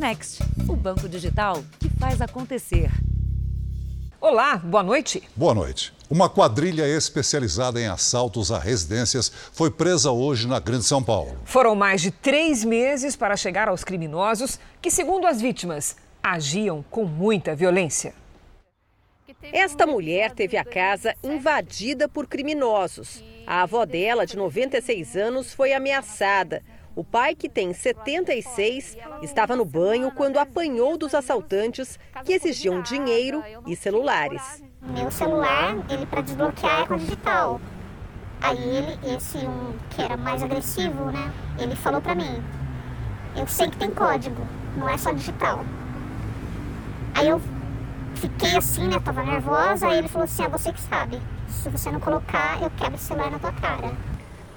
Next, o banco digital que faz acontecer. Olá, boa noite. Boa noite. Uma quadrilha especializada em assaltos a residências foi presa hoje na Grande São Paulo. Foram mais de três meses para chegar aos criminosos que, segundo as vítimas, agiam com muita violência. Esta mulher teve a casa invadida por criminosos. A avó dela, de 96 anos, foi ameaçada. O pai, que tem 76, estava no banho quando apanhou dos assaltantes que exigiam dinheiro e celulares. Meu celular, ele para desbloquear é com digital. Aí ele, esse um que era mais agressivo, né? Ele falou para mim: "Eu sei que tem código, não é só digital". Aí eu fiquei assim, né? Tava nervosa. Aí ele falou assim: é você que sabe. Se você não colocar, eu quebro o celular na tua cara.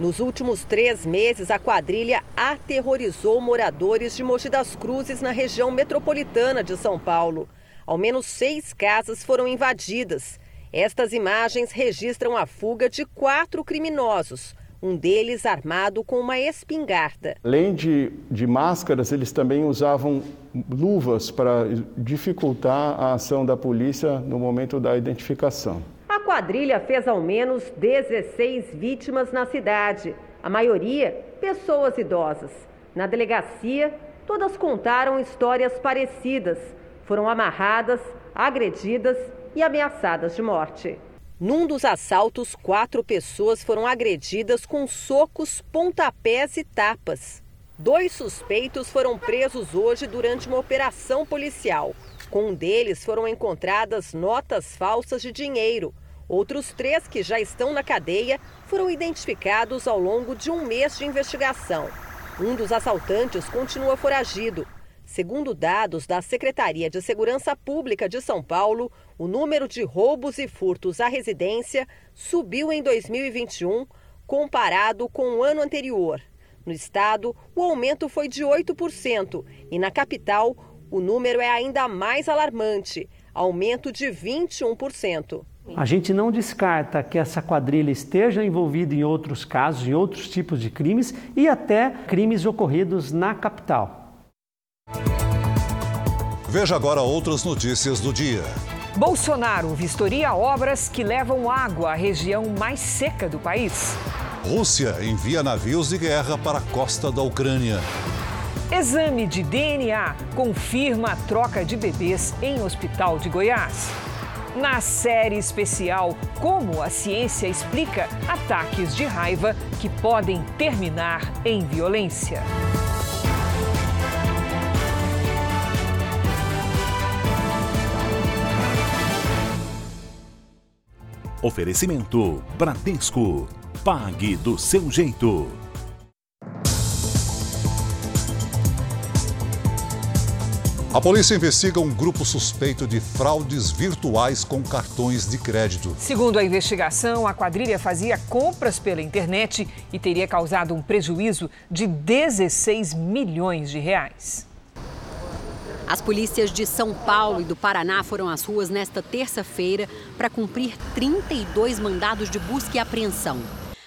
Nos últimos três meses, a quadrilha aterrorizou moradores de Mogi das Cruzes, na região metropolitana de São Paulo. Ao menos seis casas foram invadidas. Estas imagens registram a fuga de quatro criminosos, um deles armado com uma espingarda. Além de, de máscaras, eles também usavam luvas para dificultar a ação da polícia no momento da identificação. A quadrilha fez ao menos 16 vítimas na cidade, a maioria pessoas idosas. Na delegacia, todas contaram histórias parecidas. Foram amarradas, agredidas e ameaçadas de morte. Num dos assaltos, quatro pessoas foram agredidas com socos, pontapés e tapas. Dois suspeitos foram presos hoje durante uma operação policial. Com um deles foram encontradas notas falsas de dinheiro. Outros três que já estão na cadeia foram identificados ao longo de um mês de investigação. Um dos assaltantes continua foragido. Segundo dados da Secretaria de Segurança Pública de São Paulo, o número de roubos e furtos à residência subiu em 2021 comparado com o ano anterior. No estado, o aumento foi de 8% e na capital, o número é ainda mais alarmante aumento de 21%. A gente não descarta que essa quadrilha esteja envolvida em outros casos, em outros tipos de crimes e até crimes ocorridos na capital. Veja agora outras notícias do dia. Bolsonaro vistoria obras que levam água à região mais seca do país. Rússia envia navios de guerra para a costa da Ucrânia. Exame de DNA confirma a troca de bebês em hospital de Goiás. Na série especial Como a ciência explica ataques de raiva que podem terminar em violência. Oferecimento Bradesco. Pague do seu jeito. A polícia investiga um grupo suspeito de fraudes virtuais com cartões de crédito. Segundo a investigação, a quadrilha fazia compras pela internet e teria causado um prejuízo de 16 milhões de reais. As polícias de São Paulo e do Paraná foram às ruas nesta terça-feira para cumprir 32 mandados de busca e apreensão.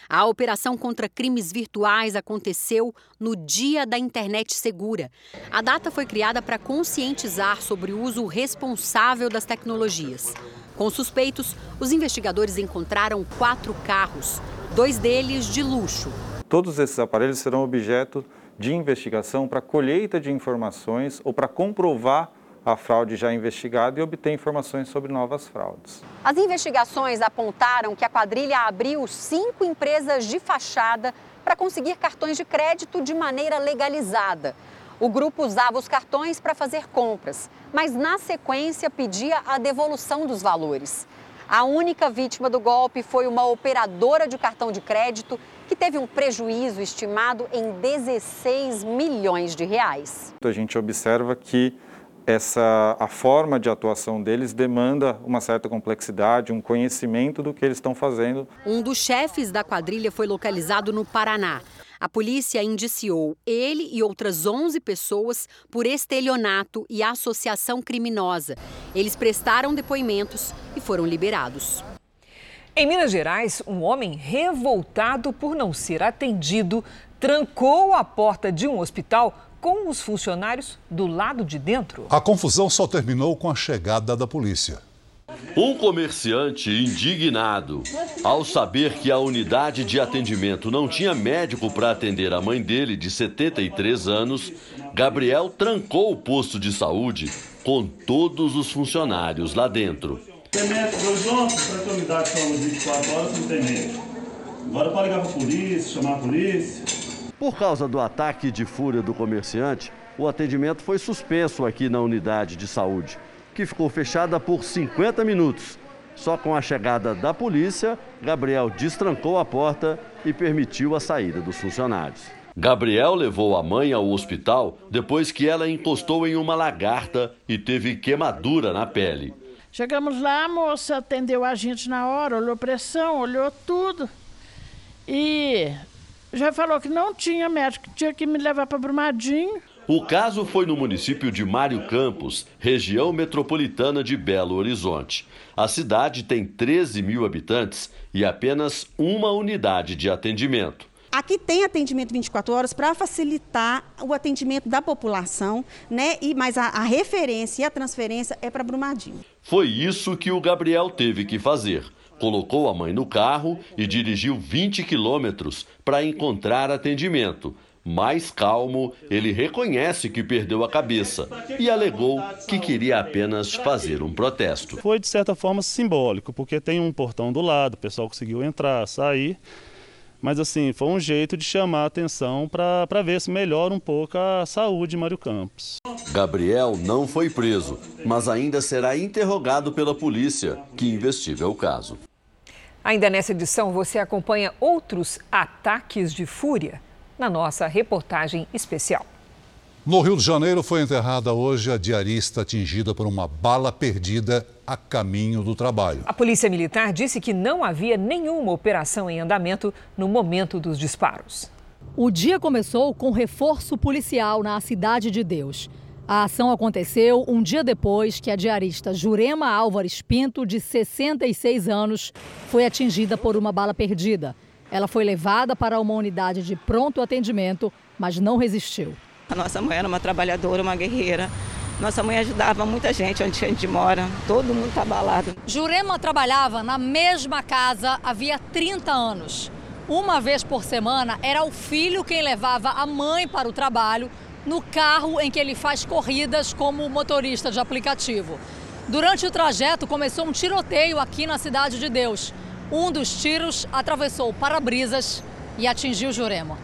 A operação contra crimes virtuais aconteceu no Dia da Internet Segura. A data foi criada para conscientizar sobre o uso responsável das tecnologias. Com suspeitos, os investigadores encontraram quatro carros, dois deles de luxo. Todos esses aparelhos serão objeto de investigação para colheita de informações ou para comprovar a fraude já investigada e obter informações sobre novas fraudes. As investigações apontaram que a quadrilha abriu cinco empresas de fachada para conseguir cartões de crédito de maneira legalizada. O grupo usava os cartões para fazer compras, mas na sequência pedia a devolução dos valores. A única vítima do golpe foi uma operadora de cartão de crédito que teve um prejuízo estimado em 16 milhões de reais. A gente observa que essa a forma de atuação deles demanda uma certa complexidade, um conhecimento do que eles estão fazendo. Um dos chefes da quadrilha foi localizado no Paraná. A polícia indiciou ele e outras 11 pessoas por estelionato e associação criminosa. Eles prestaram depoimentos e foram liberados. Em Minas Gerais, um homem revoltado por não ser atendido trancou a porta de um hospital com os funcionários do lado de dentro. A confusão só terminou com a chegada da polícia. Um comerciante indignado ao saber que a unidade de atendimento não tinha médico para atender a mãe dele, de 73 anos, Gabriel trancou o posto de saúde com todos os funcionários lá dentro. Tem médico hoje ontem, para que a unidade toma 24 horas, não tem médico. Agora pode ligar para a polícia, chamar a polícia. Por causa do ataque de fúria do comerciante, o atendimento foi suspenso aqui na unidade de saúde, que ficou fechada por 50 minutos. Só com a chegada da polícia, Gabriel destrancou a porta e permitiu a saída dos funcionários. Gabriel levou a mãe ao hospital depois que ela encostou em uma lagarta e teve queimadura na pele. Chegamos lá, a moça atendeu a gente na hora, olhou pressão, olhou tudo. E já falou que não tinha médico, tinha que me levar para Brumadinho. O caso foi no município de Mário Campos, região metropolitana de Belo Horizonte. A cidade tem 13 mil habitantes e apenas uma unidade de atendimento. Aqui tem atendimento 24 horas para facilitar o atendimento da população, né? E mas a, a referência e a transferência é para Brumadinho. Foi isso que o Gabriel teve que fazer. Colocou a mãe no carro e dirigiu 20 quilômetros para encontrar atendimento. Mais calmo, ele reconhece que perdeu a cabeça e alegou que queria apenas fazer um protesto. Foi de certa forma simbólico, porque tem um portão do lado, o pessoal conseguiu entrar, sair. Mas assim, foi um jeito de chamar a atenção para ver se melhora um pouco a saúde de Mário Campos. Gabriel não foi preso, mas ainda será interrogado pela polícia, que investiga o caso. Ainda nessa edição, você acompanha outros ataques de fúria na nossa reportagem especial. No Rio de Janeiro foi enterrada hoje a diarista atingida por uma bala perdida a caminho do trabalho. A Polícia Militar disse que não havia nenhuma operação em andamento no momento dos disparos. O dia começou com reforço policial na Cidade de Deus. A ação aconteceu um dia depois que a diarista Jurema Álvares Pinto, de 66 anos, foi atingida por uma bala perdida. Ela foi levada para uma unidade de pronto atendimento, mas não resistiu. A nossa mãe era uma trabalhadora, uma guerreira. Nossa mãe ajudava muita gente onde a gente mora. Todo mundo está abalado. Jurema trabalhava na mesma casa havia 30 anos. Uma vez por semana era o filho quem levava a mãe para o trabalho no carro em que ele faz corridas como motorista de aplicativo. Durante o trajeto começou um tiroteio aqui na Cidade de Deus. Um dos tiros atravessou para-brisas e atingiu Jurema.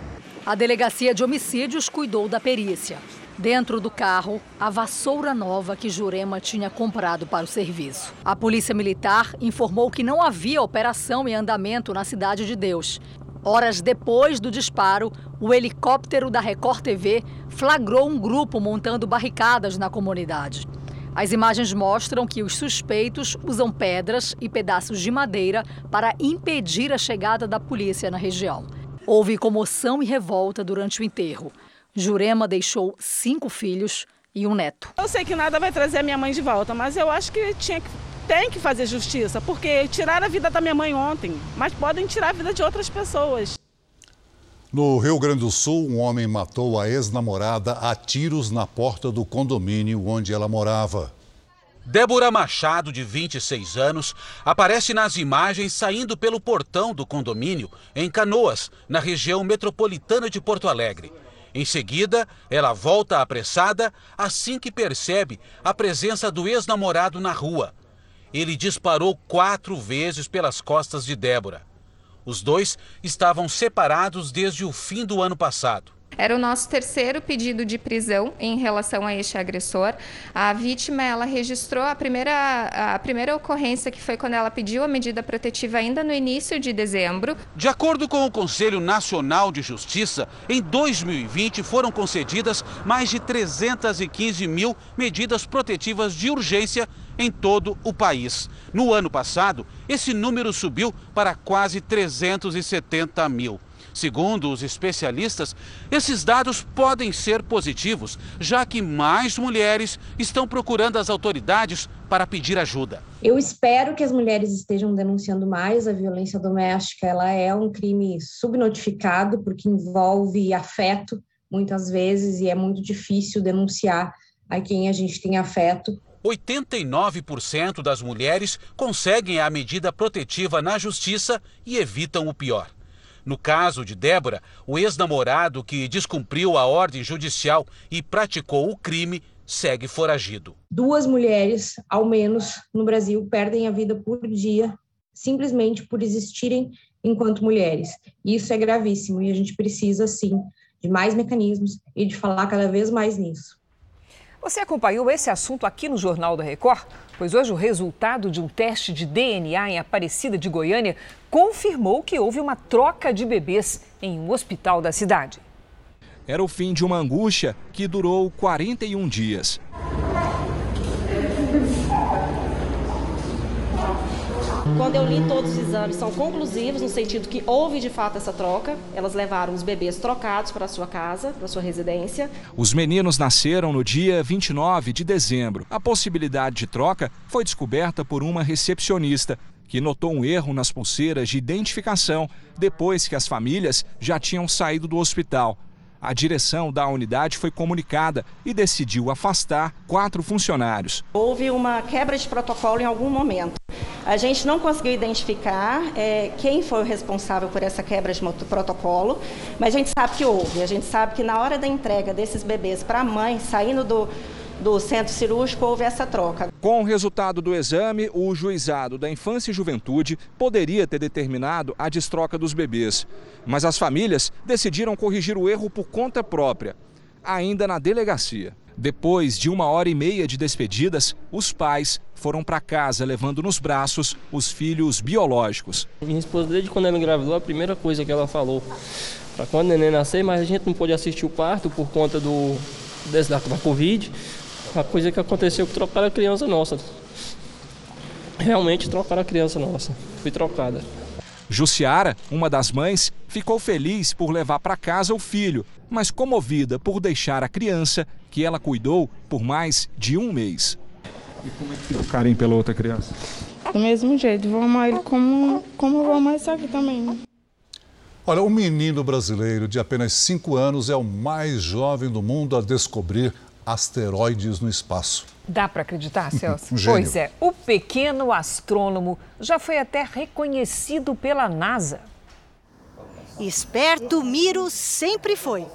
A delegacia de homicídios cuidou da perícia. Dentro do carro, a vassoura nova que Jurema tinha comprado para o serviço. A Polícia Militar informou que não havia operação em andamento na Cidade de Deus. Horas depois do disparo, o helicóptero da Record TV flagrou um grupo montando barricadas na comunidade. As imagens mostram que os suspeitos usam pedras e pedaços de madeira para impedir a chegada da polícia na região. Houve comoção e revolta durante o enterro. Jurema deixou cinco filhos e um neto. Eu sei que nada vai trazer a minha mãe de volta, mas eu acho que tinha que tem que fazer justiça, porque tiraram a vida da minha mãe ontem, mas podem tirar a vida de outras pessoas. No Rio Grande do Sul, um homem matou a ex-namorada a tiros na porta do condomínio onde ela morava. Débora Machado, de 26 anos, aparece nas imagens saindo pelo portão do condomínio em Canoas, na região metropolitana de Porto Alegre. Em seguida, ela volta apressada assim que percebe a presença do ex-namorado na rua. Ele disparou quatro vezes pelas costas de Débora. Os dois estavam separados desde o fim do ano passado. Era o nosso terceiro pedido de prisão em relação a este agressor. A vítima ela registrou a primeira, a primeira ocorrência que foi quando ela pediu a medida protetiva ainda no início de dezembro. De acordo com o Conselho Nacional de Justiça, em 2020 foram concedidas mais de 315 mil medidas protetivas de urgência em todo o país. No ano passado, esse número subiu para quase 370 mil. Segundo os especialistas, esses dados podem ser positivos, já que mais mulheres estão procurando as autoridades para pedir ajuda. Eu espero que as mulheres estejam denunciando mais a violência doméstica. Ela é um crime subnotificado porque envolve afeto, muitas vezes, e é muito difícil denunciar a quem a gente tem afeto. 89% das mulheres conseguem a medida protetiva na justiça e evitam o pior. No caso de Débora, o ex-namorado que descumpriu a ordem judicial e praticou o crime segue foragido. Duas mulheres, ao menos, no Brasil, perdem a vida por dia simplesmente por existirem enquanto mulheres. Isso é gravíssimo e a gente precisa, sim, de mais mecanismos e de falar cada vez mais nisso. Você acompanhou esse assunto aqui no Jornal da Record? Pois hoje o resultado de um teste de DNA em Aparecida de Goiânia confirmou que houve uma troca de bebês em um hospital da cidade. Era o fim de uma angústia que durou 41 dias. Quando eu li todos os exames, são conclusivos no sentido que houve de fato essa troca. Elas levaram os bebês trocados para sua casa, para sua residência. Os meninos nasceram no dia 29 de dezembro. A possibilidade de troca foi descoberta por uma recepcionista que notou um erro nas pulseiras de identificação depois que as famílias já tinham saído do hospital. A direção da unidade foi comunicada e decidiu afastar quatro funcionários. Houve uma quebra de protocolo em algum momento. A gente não conseguiu identificar é, quem foi o responsável por essa quebra de protocolo, mas a gente sabe que houve. A gente sabe que na hora da entrega desses bebês para a mãe, saindo do, do centro cirúrgico, houve essa troca. Com o resultado do exame, o juizado da Infância e Juventude poderia ter determinado a destroca dos bebês. Mas as famílias decidiram corrigir o erro por conta própria, ainda na delegacia. Depois de uma hora e meia de despedidas, os pais foram para casa levando nos braços os filhos biológicos. Minha esposa, desde quando ela engravidou, a primeira coisa que ela falou para quando o neném nascer, mas a gente não pôde assistir o parto por conta do, da Covid. A coisa que aconteceu que trocaram a criança nossa. Realmente trocaram a criança nossa. Fui trocada. Jussiara, uma das mães, ficou feliz por levar para casa o filho, mas comovida por deixar a criança que ela cuidou por mais de um mês. E como é que fica o carinho pela outra criança? Do mesmo jeito, vou amar ele como, como eu vou amar isso aqui também. Olha, o menino brasileiro de apenas 5 anos é o mais jovem do mundo a descobrir asteroides no espaço. Dá para acreditar, Celso? Um pois é, o pequeno astrônomo já foi até reconhecido pela NASA. Esperto Miro sempre foi.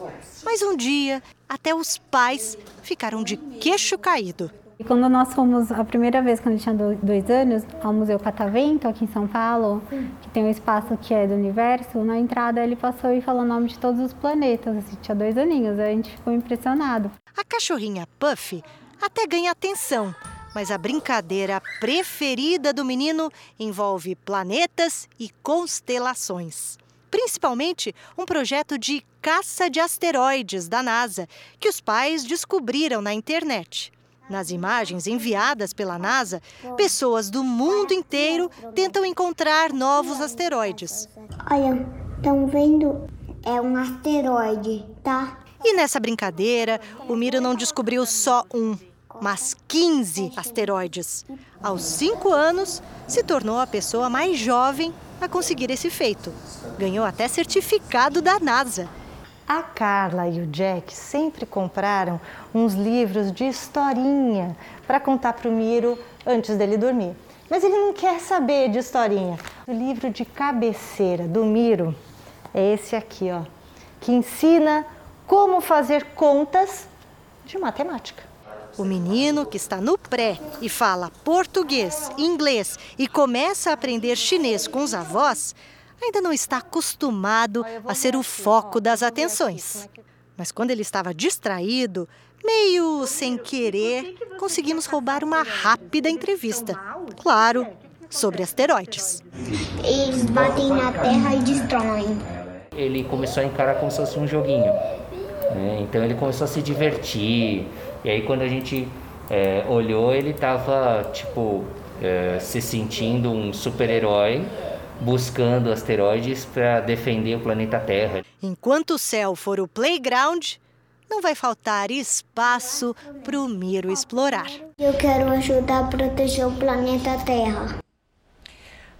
Mas um dia, até os pais ficaram de queixo caído. E quando nós fomos, a primeira vez, quando ele tinha dois anos, ao Museu Catavento, aqui em São Paulo, que tem um espaço que é do universo, na entrada ele passou e falou o nome de todos os planetas, assim, tinha dois aninhos, a gente ficou impressionado. A cachorrinha Puff até ganha atenção, mas a brincadeira preferida do menino envolve planetas e constelações. Principalmente um projeto de caça de asteroides da NASA, que os pais descobriram na internet. Nas imagens enviadas pela NASA, pessoas do mundo inteiro tentam encontrar novos asteroides. Olha, estão vendo? É um asteroide, tá? E nessa brincadeira, o Miro não descobriu só um, mas 15 asteroides. Aos 5 anos, se tornou a pessoa mais jovem a conseguir esse feito. Ganhou até certificado da NASA. A Carla e o Jack sempre compraram uns livros de historinha para contar para o Miro antes dele dormir. Mas ele não quer saber de historinha. O livro de cabeceira do Miro é esse aqui, ó, que ensina como fazer contas de matemática. O menino que está no pré e fala português, inglês e começa a aprender chinês com os avós, ainda não está acostumado a ser o foco das atenções. Mas quando ele estava distraído, meio sem querer, conseguimos roubar uma rápida entrevista. Claro, sobre asteroides. Eles batem na Terra e destroem. Ele começou a encarar como se fosse um joguinho. Né? Então ele começou a se divertir. E aí quando a gente é, olhou, ele estava tipo é, se sentindo um super-herói buscando asteroides para defender o planeta Terra. Enquanto o céu for o playground, não vai faltar espaço para o Miro explorar. Eu quero ajudar a proteger o planeta Terra.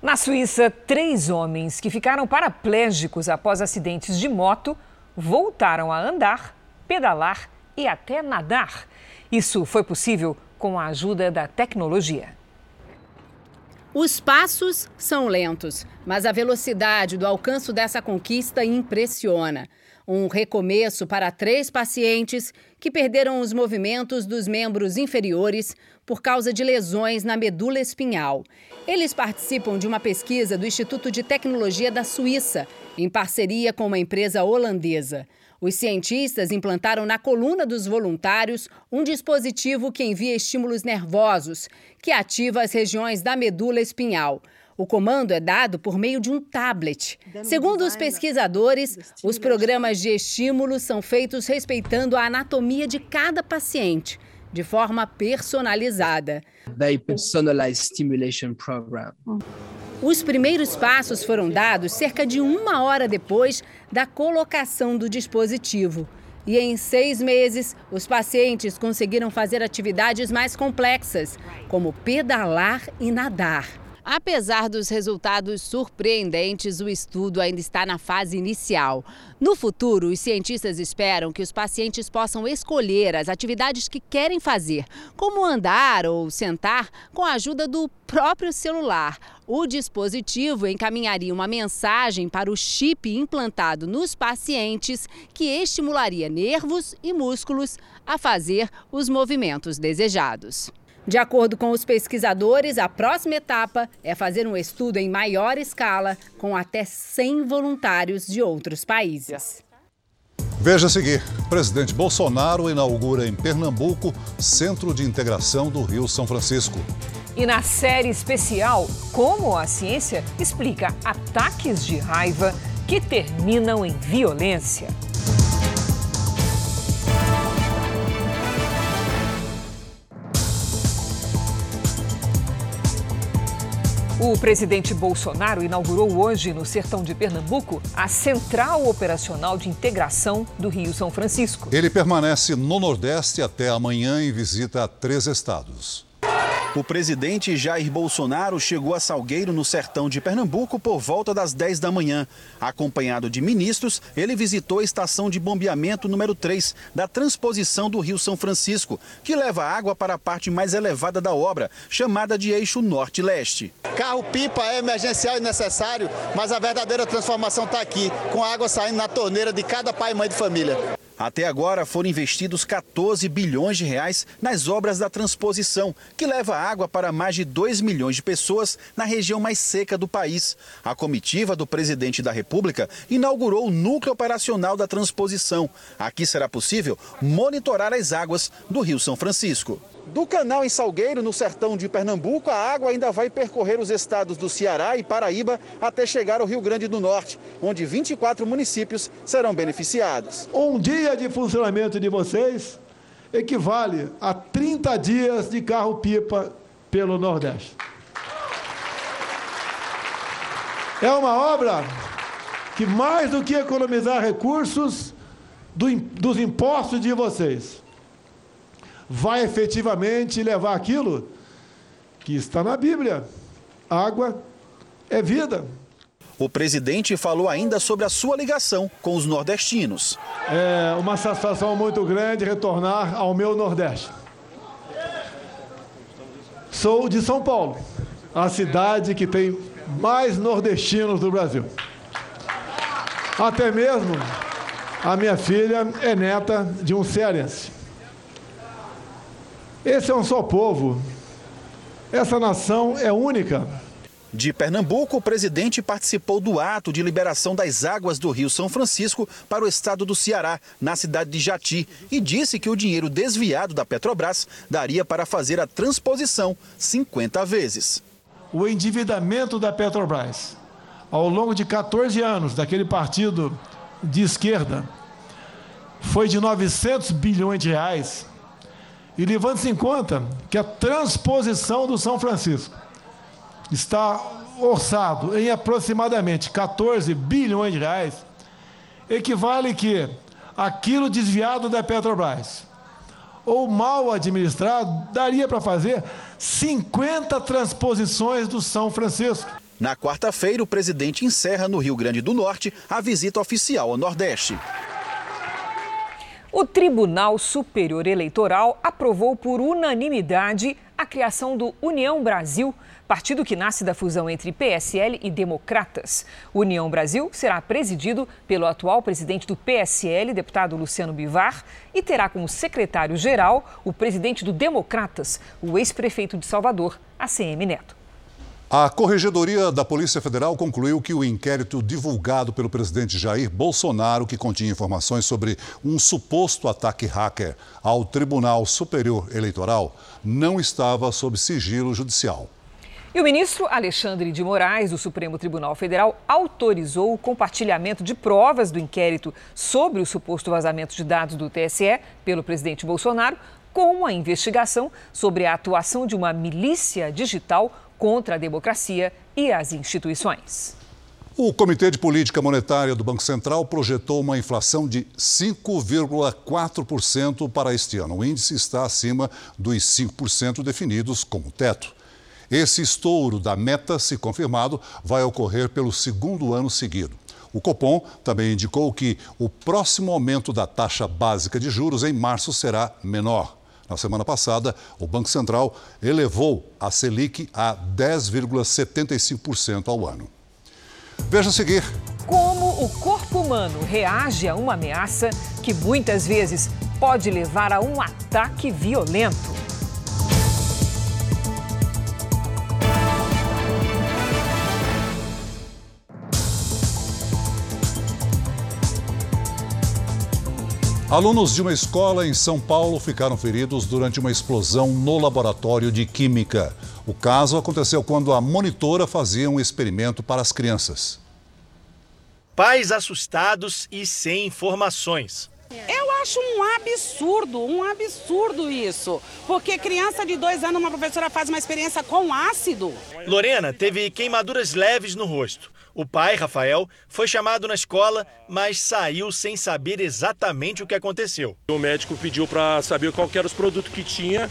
Na Suíça, três homens que ficaram paraplégicos após acidentes de moto voltaram a andar pedalar e até nadar. Isso foi possível com a ajuda da tecnologia. Os passos são lentos, mas a velocidade do alcance dessa conquista impressiona. Um recomeço para três pacientes que perderam os movimentos dos membros inferiores por causa de lesões na medula espinhal. Eles participam de uma pesquisa do Instituto de Tecnologia da Suíça, em parceria com uma empresa holandesa. Os cientistas implantaram na coluna dos voluntários um dispositivo que envia estímulos nervosos, que ativa as regiões da medula espinhal. O comando é dado por meio de um tablet. Segundo os pesquisadores, os programas de estímulo são feitos respeitando a anatomia de cada paciente, de forma personalizada. Very personalized stimulation program. Os primeiros passos foram dados cerca de uma hora depois da colocação do dispositivo. E em seis meses, os pacientes conseguiram fazer atividades mais complexas, como pedalar e nadar. Apesar dos resultados surpreendentes, o estudo ainda está na fase inicial. No futuro, os cientistas esperam que os pacientes possam escolher as atividades que querem fazer, como andar ou sentar, com a ajuda do próprio celular. O dispositivo encaminharia uma mensagem para o chip implantado nos pacientes que estimularia nervos e músculos a fazer os movimentos desejados. De acordo com os pesquisadores, a próxima etapa é fazer um estudo em maior escala, com até 100 voluntários de outros países. Veja a seguir: presidente Bolsonaro inaugura em Pernambuco Centro de Integração do Rio São Francisco. E na série especial, como a ciência explica ataques de raiva que terminam em violência. O presidente Bolsonaro inaugurou hoje, no sertão de Pernambuco, a Central Operacional de Integração do Rio São Francisco. Ele permanece no Nordeste até amanhã em visita três estados. O presidente Jair Bolsonaro chegou a Salgueiro, no sertão de Pernambuco, por volta das 10 da manhã. Acompanhado de ministros, ele visitou a estação de bombeamento número 3 da transposição do Rio São Francisco, que leva água para a parte mais elevada da obra, chamada de eixo norte-leste. Carro-pipa é emergencial e necessário, mas a verdadeira transformação está aqui, com a água saindo na torneira de cada pai e mãe de família. Até agora foram investidos 14 bilhões de reais nas obras da transposição, que leva água para mais de 2 milhões de pessoas na região mais seca do país. A comitiva do presidente da República inaugurou o núcleo operacional da transposição. Aqui será possível monitorar as águas do Rio São Francisco. Do canal em Salgueiro, no sertão de Pernambuco, a água ainda vai percorrer os estados do Ceará e Paraíba até chegar ao Rio Grande do Norte, onde 24 municípios serão beneficiados. Um dia de funcionamento de vocês equivale a 30 dias de carro-pipa pelo Nordeste. É uma obra que, mais do que economizar recursos do, dos impostos de vocês, vai efetivamente levar aquilo que está na Bíblia: água é vida. O presidente falou ainda sobre a sua ligação com os nordestinos. É uma satisfação muito grande retornar ao meu Nordeste. Sou de São Paulo, a cidade que tem mais nordestinos do Brasil. Até mesmo a minha filha é neta de um cearense. Esse é um só povo. Essa nação é única. De Pernambuco, o presidente participou do ato de liberação das águas do Rio São Francisco para o estado do Ceará, na cidade de Jati, e disse que o dinheiro desviado da Petrobras daria para fazer a transposição 50 vezes. O endividamento da Petrobras, ao longo de 14 anos daquele partido de esquerda, foi de 900 bilhões de reais. E levando-se em conta que a transposição do São Francisco está orçado em aproximadamente 14 bilhões de reais, equivale que aquilo desviado da Petrobras ou mal administrado daria para fazer 50 transposições do São Francisco. Na quarta-feira, o presidente encerra no Rio Grande do Norte a visita oficial ao Nordeste. O Tribunal Superior Eleitoral aprovou por unanimidade a criação do União Brasil, partido que nasce da fusão entre PSL e Democratas. União Brasil será presidido pelo atual presidente do PSL, deputado Luciano Bivar, e terá como secretário-geral o presidente do Democratas, o ex-prefeito de Salvador, ACM Neto. A Corregedoria da Polícia Federal concluiu que o inquérito divulgado pelo presidente Jair Bolsonaro, que continha informações sobre um suposto ataque hacker ao Tribunal Superior Eleitoral, não estava sob sigilo judicial. E o ministro Alexandre de Moraes, do Supremo Tribunal Federal, autorizou o compartilhamento de provas do inquérito sobre o suposto vazamento de dados do TSE pelo presidente Bolsonaro, com a investigação sobre a atuação de uma milícia digital contra a democracia e as instituições. O Comitê de Política Monetária do Banco Central projetou uma inflação de 5,4% para este ano. O índice está acima dos 5% definidos como teto. Esse estouro da meta, se confirmado, vai ocorrer pelo segundo ano seguido. O Copom também indicou que o próximo aumento da taxa básica de juros em março será menor. Na semana passada, o Banco Central elevou a Selic a 10,75% ao ano. Veja a seguir. Como o corpo humano reage a uma ameaça que muitas vezes pode levar a um ataque violento. Alunos de uma escola em São Paulo ficaram feridos durante uma explosão no laboratório de química. O caso aconteceu quando a monitora fazia um experimento para as crianças. Pais assustados e sem informações. Eu acho um absurdo, um absurdo isso. Porque criança de dois anos, uma professora faz uma experiência com ácido. Lorena teve queimaduras leves no rosto. O pai, Rafael, foi chamado na escola, mas saiu sem saber exatamente o que aconteceu. O médico pediu para saber qual eram os produtos que tinha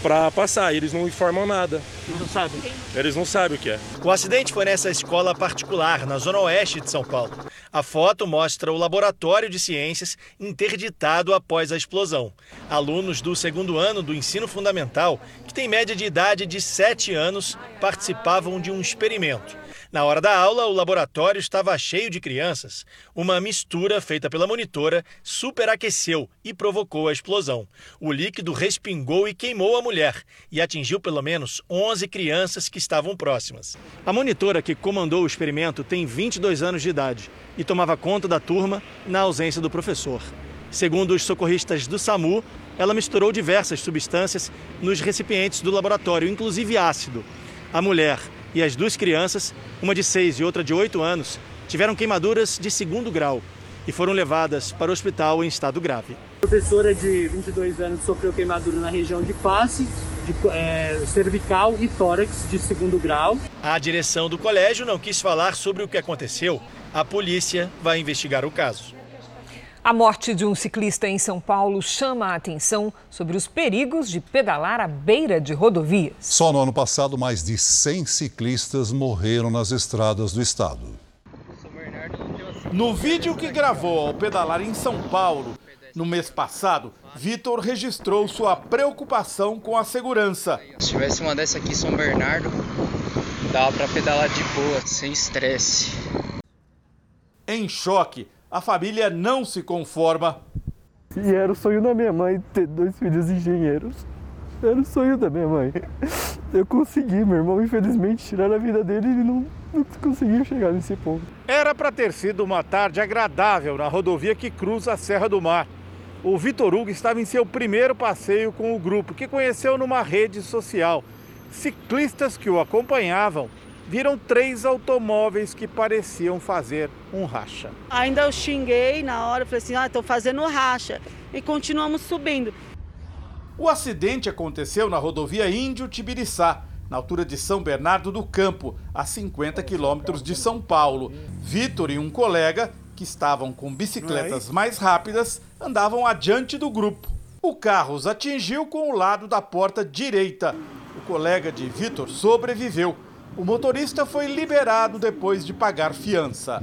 para passar. Eles não informam nada. Eles não sabem. Eles não sabem o que é. O acidente foi nessa escola particular, na zona oeste de São Paulo. A foto mostra o laboratório de ciências interditado após a explosão. Alunos do segundo ano do ensino fundamental, que tem média de idade de 7 anos, participavam de um experimento. Na hora da aula, o laboratório estava cheio de crianças. Uma mistura feita pela monitora superaqueceu e provocou a explosão. O líquido respingou e queimou a mulher e atingiu pelo menos 11 crianças que estavam próximas. A monitora que comandou o experimento tem 22 anos de idade e tomava conta da turma na ausência do professor. Segundo os socorristas do SAMU, ela misturou diversas substâncias nos recipientes do laboratório, inclusive ácido. A mulher e as duas crianças, uma de 6 e outra de 8 anos, tiveram queimaduras de segundo grau e foram levadas para o hospital em estado grave. A professora de 22 anos sofreu queimadura na região de face, de, é, cervical e tórax de segundo grau. A direção do colégio não quis falar sobre o que aconteceu. A polícia vai investigar o caso. A morte de um ciclista em São Paulo chama a atenção sobre os perigos de pedalar à beira de rodovias. Só no ano passado, mais de 100 ciclistas morreram nas estradas do estado. No vídeo que gravou ao pedalar em São Paulo, no mês passado, Vitor registrou sua preocupação com a segurança. Se tivesse uma dessa aqui em São Bernardo, dava para pedalar de boa, sem estresse. Em choque, a família não se conforma. E era o sonho da minha mãe ter dois filhos engenheiros. Era o sonho da minha mãe. Eu consegui, meu irmão, infelizmente, tirar a vida dele e ele não, não conseguiu chegar nesse ponto. Era para ter sido uma tarde agradável na rodovia que cruza a Serra do Mar. O Vitor Hugo estava em seu primeiro passeio com o grupo, que conheceu numa rede social. Ciclistas que o acompanhavam viram três automóveis que pareciam fazer um racha. Ainda eu xinguei na hora, falei assim: ah, estou fazendo racha. E continuamos subindo. O acidente aconteceu na rodovia Índio Tibiriçá, na altura de São Bernardo do Campo, a 50 quilômetros de São Paulo. Vitor e um colega, que estavam com bicicletas mais rápidas, andavam adiante do grupo. O carro os atingiu com o lado da porta direita. O colega de Vitor sobreviveu. O motorista foi liberado depois de pagar fiança.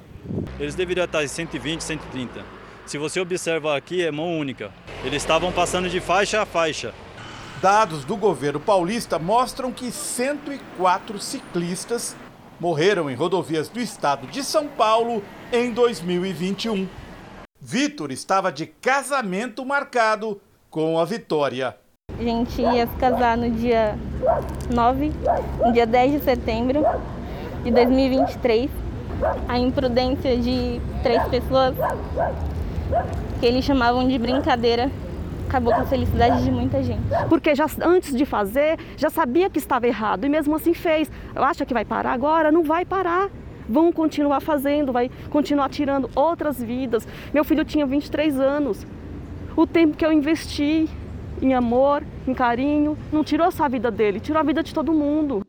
Eles deveriam estar em 120, 130. Se você observar aqui, é mão única. Eles estavam passando de faixa a faixa. Dados do governo paulista mostram que 104 ciclistas morreram em rodovias do estado de São Paulo em 2021. Vitor estava de casamento marcado com a vitória. A gente ia se casar no dia 9, no dia 10 de setembro de 2023. A imprudência de três pessoas, que eles chamavam de brincadeira, acabou com a felicidade de muita gente. Porque já antes de fazer, já sabia que estava errado e mesmo assim fez. Acha que vai parar agora? Não vai parar. Vão continuar fazendo, vai continuar tirando outras vidas. Meu filho tinha 23 anos. O tempo que eu investi em amor, em carinho, não tirou só a vida dele, tirou a vida de todo mundo.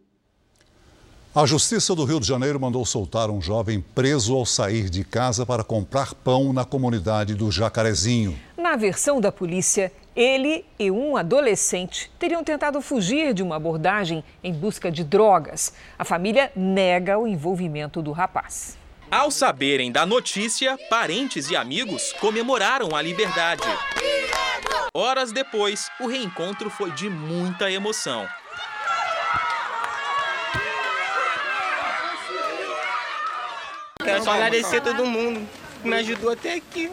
A Justiça do Rio de Janeiro mandou soltar um jovem preso ao sair de casa para comprar pão na comunidade do Jacarezinho. Na versão da polícia, ele e um adolescente teriam tentado fugir de uma abordagem em busca de drogas. A família nega o envolvimento do rapaz. Ao saberem da notícia, parentes e amigos comemoraram a liberdade. Horas depois, o reencontro foi de muita emoção. Quero só agradecer a todo mundo que me ajudou até aqui.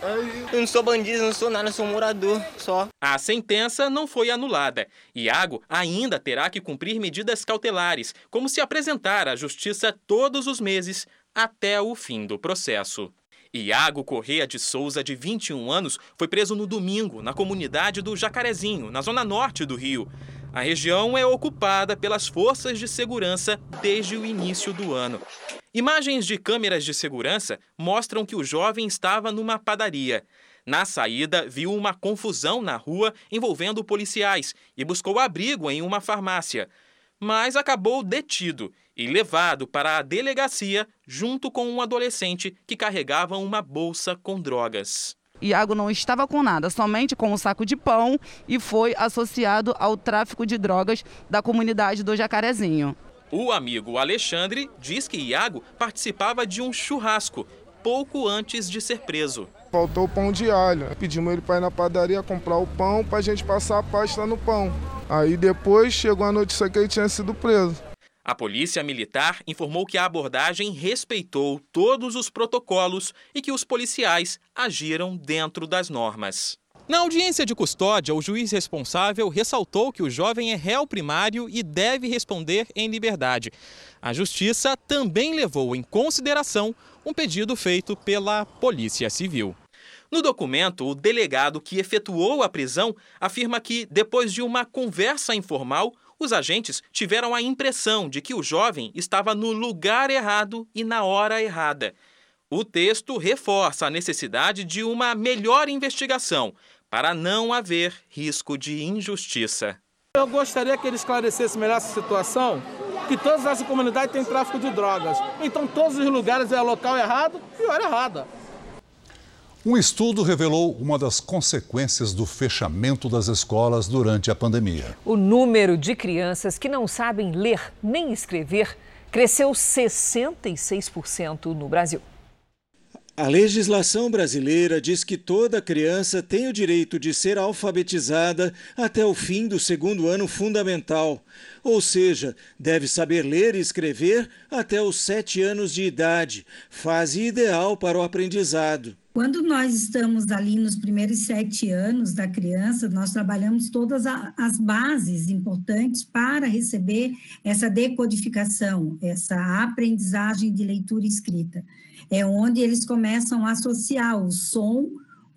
Eu não sou bandido, não sou nada, sou morador só. A sentença não foi anulada. Iago ainda terá que cumprir medidas cautelares, como se apresentar à justiça todos os meses até o fim do processo. Iago Correia de Souza, de 21 anos, foi preso no domingo na comunidade do Jacarezinho, na zona norte do Rio. A região é ocupada pelas forças de segurança desde o início do ano. Imagens de câmeras de segurança mostram que o jovem estava numa padaria. Na saída, viu uma confusão na rua envolvendo policiais e buscou abrigo em uma farmácia. Mas acabou detido e levado para a delegacia junto com um adolescente que carregava uma bolsa com drogas. Iago não estava com nada, somente com um saco de pão e foi associado ao tráfico de drogas da comunidade do Jacarezinho. O amigo Alexandre diz que Iago participava de um churrasco pouco antes de ser preso. Faltou o pão de alho. Pedimos ele para ir na padaria comprar o pão para a gente passar a pasta no pão. Aí depois chegou a notícia que ele tinha sido preso. A polícia militar informou que a abordagem respeitou todos os protocolos e que os policiais agiram dentro das normas. Na audiência de custódia, o juiz responsável ressaltou que o jovem é réu primário e deve responder em liberdade. A justiça também levou em consideração um pedido feito pela Polícia Civil. No documento, o delegado que efetuou a prisão afirma que, depois de uma conversa informal, os agentes tiveram a impressão de que o jovem estava no lugar errado e na hora errada. O texto reforça a necessidade de uma melhor investigação para não haver risco de injustiça. Eu gostaria que ele esclarecesse melhor essa situação, que todas as comunidades têm tráfico de drogas. Então todos os lugares é local errado e hora errada. Um estudo revelou uma das consequências do fechamento das escolas durante a pandemia. O número de crianças que não sabem ler nem escrever cresceu 66% no Brasil. A legislação brasileira diz que toda criança tem o direito de ser alfabetizada até o fim do segundo ano fundamental, ou seja, deve saber ler e escrever até os sete anos de idade, fase ideal para o aprendizado. Quando nós estamos ali nos primeiros sete anos da criança, nós trabalhamos todas as bases importantes para receber essa decodificação, essa aprendizagem de leitura e escrita. É onde eles começam a associar o som,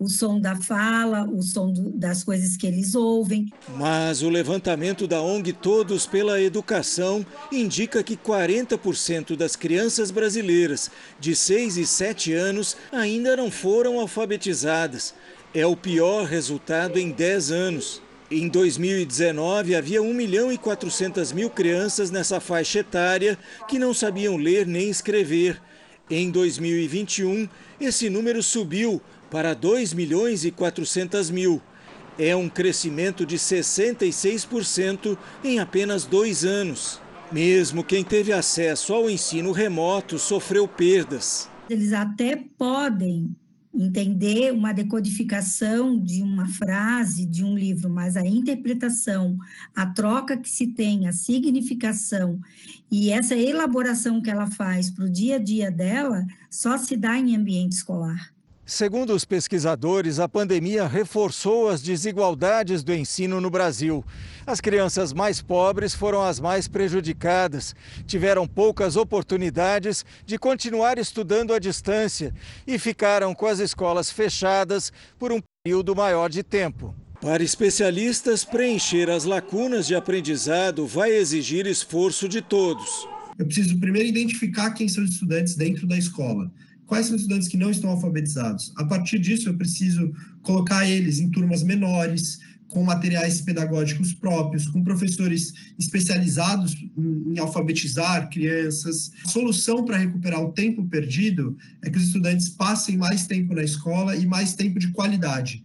o som da fala, o som do, das coisas que eles ouvem. Mas o levantamento da ONG Todos pela Educação indica que 40% das crianças brasileiras de 6 e 7 anos ainda não foram alfabetizadas. É o pior resultado em 10 anos. Em 2019, havia 1 milhão e 400 mil crianças nessa faixa etária que não sabiam ler nem escrever. Em 2021, esse número subiu para 2 milhões e 400 mil. É um crescimento de 66% em apenas dois anos. Mesmo quem teve acesso ao ensino remoto sofreu perdas. Eles até podem entender uma decodificação de uma frase, de um livro, mas a interpretação, a troca que se tem, a significação e essa elaboração que ela faz para o dia a dia dela, só se dá em ambiente escolar. Segundo os pesquisadores, a pandemia reforçou as desigualdades do ensino no Brasil. As crianças mais pobres foram as mais prejudicadas, tiveram poucas oportunidades de continuar estudando à distância e ficaram com as escolas fechadas por um período maior de tempo. Para especialistas, preencher as lacunas de aprendizado vai exigir esforço de todos. Eu preciso primeiro identificar quem são os estudantes dentro da escola quais são os estudantes que não estão alfabetizados. A partir disso, eu preciso colocar eles em turmas menores, com materiais pedagógicos próprios, com professores especializados em, alfabetizar crianças. A solução para recuperar o tempo perdido é que os estudantes passem mais tempo na escola e mais tempo de qualidade.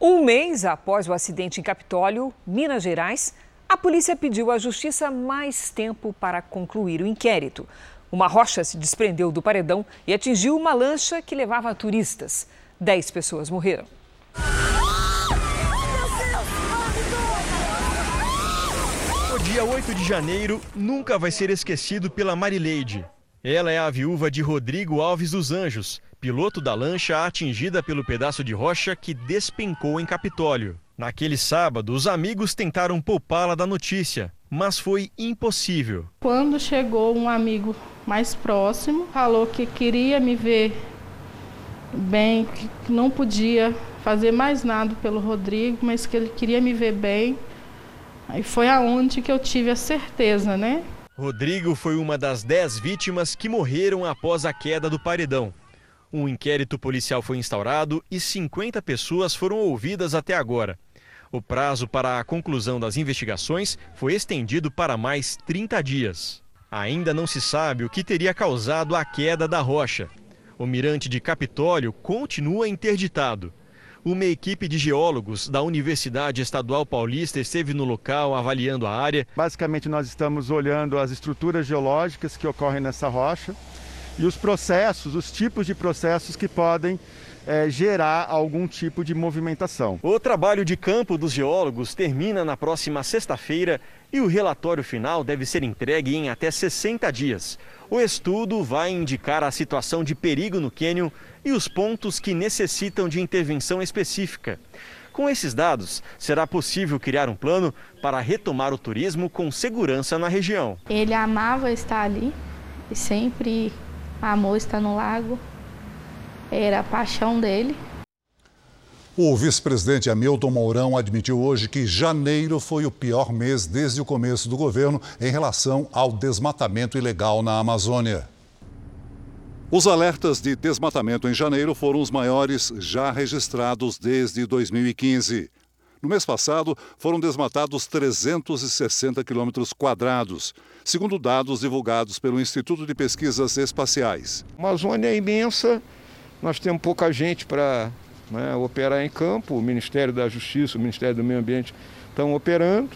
Um mês após o acidente em Capitólio, Minas Gerais, a polícia pediu à justiça mais tempo para concluir o inquérito. Uma rocha se desprendeu do paredão e atingiu uma lancha que levava turistas. Dez pessoas morreram. O dia 8 de janeiro nunca vai ser esquecido pela Marileide. Ela é a viúva de Rodrigo Alves dos Anjos, piloto da lancha atingida pelo pedaço de rocha que despencou em Capitólio. Naquele sábado, os amigos tentaram poupá-la da notícia, mas foi impossível. Quando chegou um amigo mais próximo, falou que queria me ver bem, que não podia fazer mais nada pelo Rodrigo, mas que ele queria me ver bem. Aí foi aonde que eu tive a certeza, né? Rodrigo foi uma das dez vítimas que morreram após a queda do paredão. Um inquérito policial foi instaurado e 50 pessoas foram ouvidas até agora. O prazo para a conclusão das investigações foi estendido para mais 30 dias. Ainda não se sabe o que teria causado a queda da rocha. O mirante de Capitólio continua interditado. Uma equipe de geólogos da Universidade Estadual Paulista esteve no local avaliando a área. Basicamente, nós estamos olhando as estruturas geológicas que ocorrem nessa rocha e os processos, os tipos de processos que podem é, gerar algum tipo de movimentação. O trabalho de campo dos geólogos termina na próxima sexta-feira e o relatório final deve ser entregue em até 60 dias. O estudo vai indicar a situação de perigo no cânion e os pontos que necessitam de intervenção específica. Com esses dados, será possível criar um plano para retomar o turismo com segurança na região. Ele amava estar ali e sempre amou estar no lago era a paixão dele. O vice-presidente Hamilton Mourão admitiu hoje que janeiro foi o pior mês desde o começo do governo em relação ao desmatamento ilegal na Amazônia. Os alertas de desmatamento em janeiro foram os maiores já registrados desde 2015. No mês passado, foram desmatados 360 quilômetros quadrados, segundo dados divulgados pelo Instituto de Pesquisas Espaciais. A Amazônia é imensa, nós temos pouca gente para né, operar em campo, o Ministério da Justiça, o Ministério do Meio Ambiente estão operando.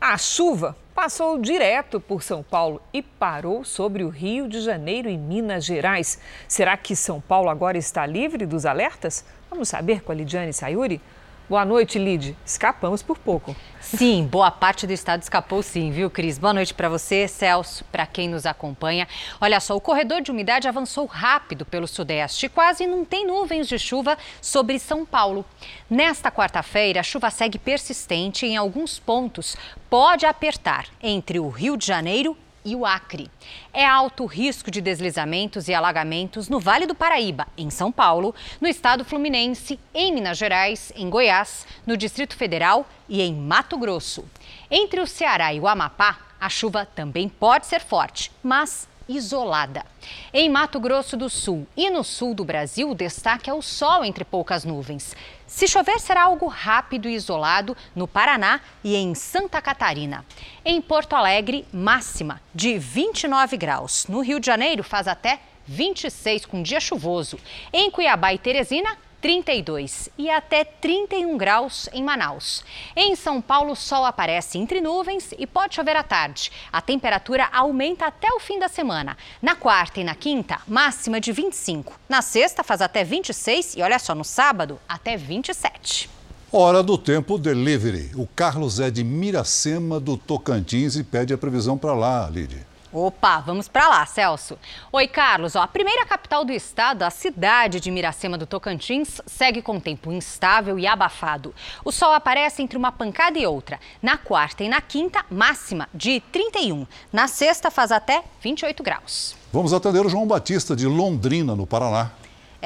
A chuva passou direto por São Paulo e parou sobre o Rio de Janeiro e Minas Gerais. Será que São Paulo agora está livre dos alertas? Vamos saber com a Lidiane Sayuri? Boa noite, Lid. Escapamos por pouco. Sim, boa parte do estado escapou sim, viu, Cris? Boa noite para você, Celso, para quem nos acompanha. Olha só, o corredor de umidade avançou rápido pelo sudeste quase não tem nuvens de chuva sobre São Paulo. Nesta quarta-feira, a chuva segue persistente em alguns pontos. Pode apertar entre o Rio de Janeiro e o Acre. É alto o risco de deslizamentos e alagamentos no Vale do Paraíba, em São Paulo, no estado fluminense, em Minas Gerais, em Goiás, no Distrito Federal e em Mato Grosso. Entre o Ceará e o Amapá, a chuva também pode ser forte, mas isolada. Em Mato Grosso do Sul e no sul do Brasil, o destaque é o sol entre poucas nuvens. Se chover, será algo rápido e isolado no Paraná e em Santa Catarina. Em Porto Alegre, máxima de 29 graus. No Rio de Janeiro, faz até 26 com dia chuvoso. Em Cuiabá e Teresina, 32 e até 31 graus em Manaus. Em São Paulo, o sol aparece entre nuvens e pode chover à tarde. A temperatura aumenta até o fim da semana. Na quarta e na quinta, máxima de 25. Na sexta, faz até 26 e olha só, no sábado, até 27. Hora do tempo delivery. O Carlos é de Miracema do Tocantins e pede a previsão para lá, Lid. Opa, vamos para lá, Celso. Oi, Carlos. Ó, a primeira capital do estado, a cidade de Miracema do Tocantins, segue com tempo instável e abafado. O sol aparece entre uma pancada e outra. Na quarta e na quinta, máxima de 31. Na sexta, faz até 28 graus. Vamos atender o João Batista de Londrina, no Paraná.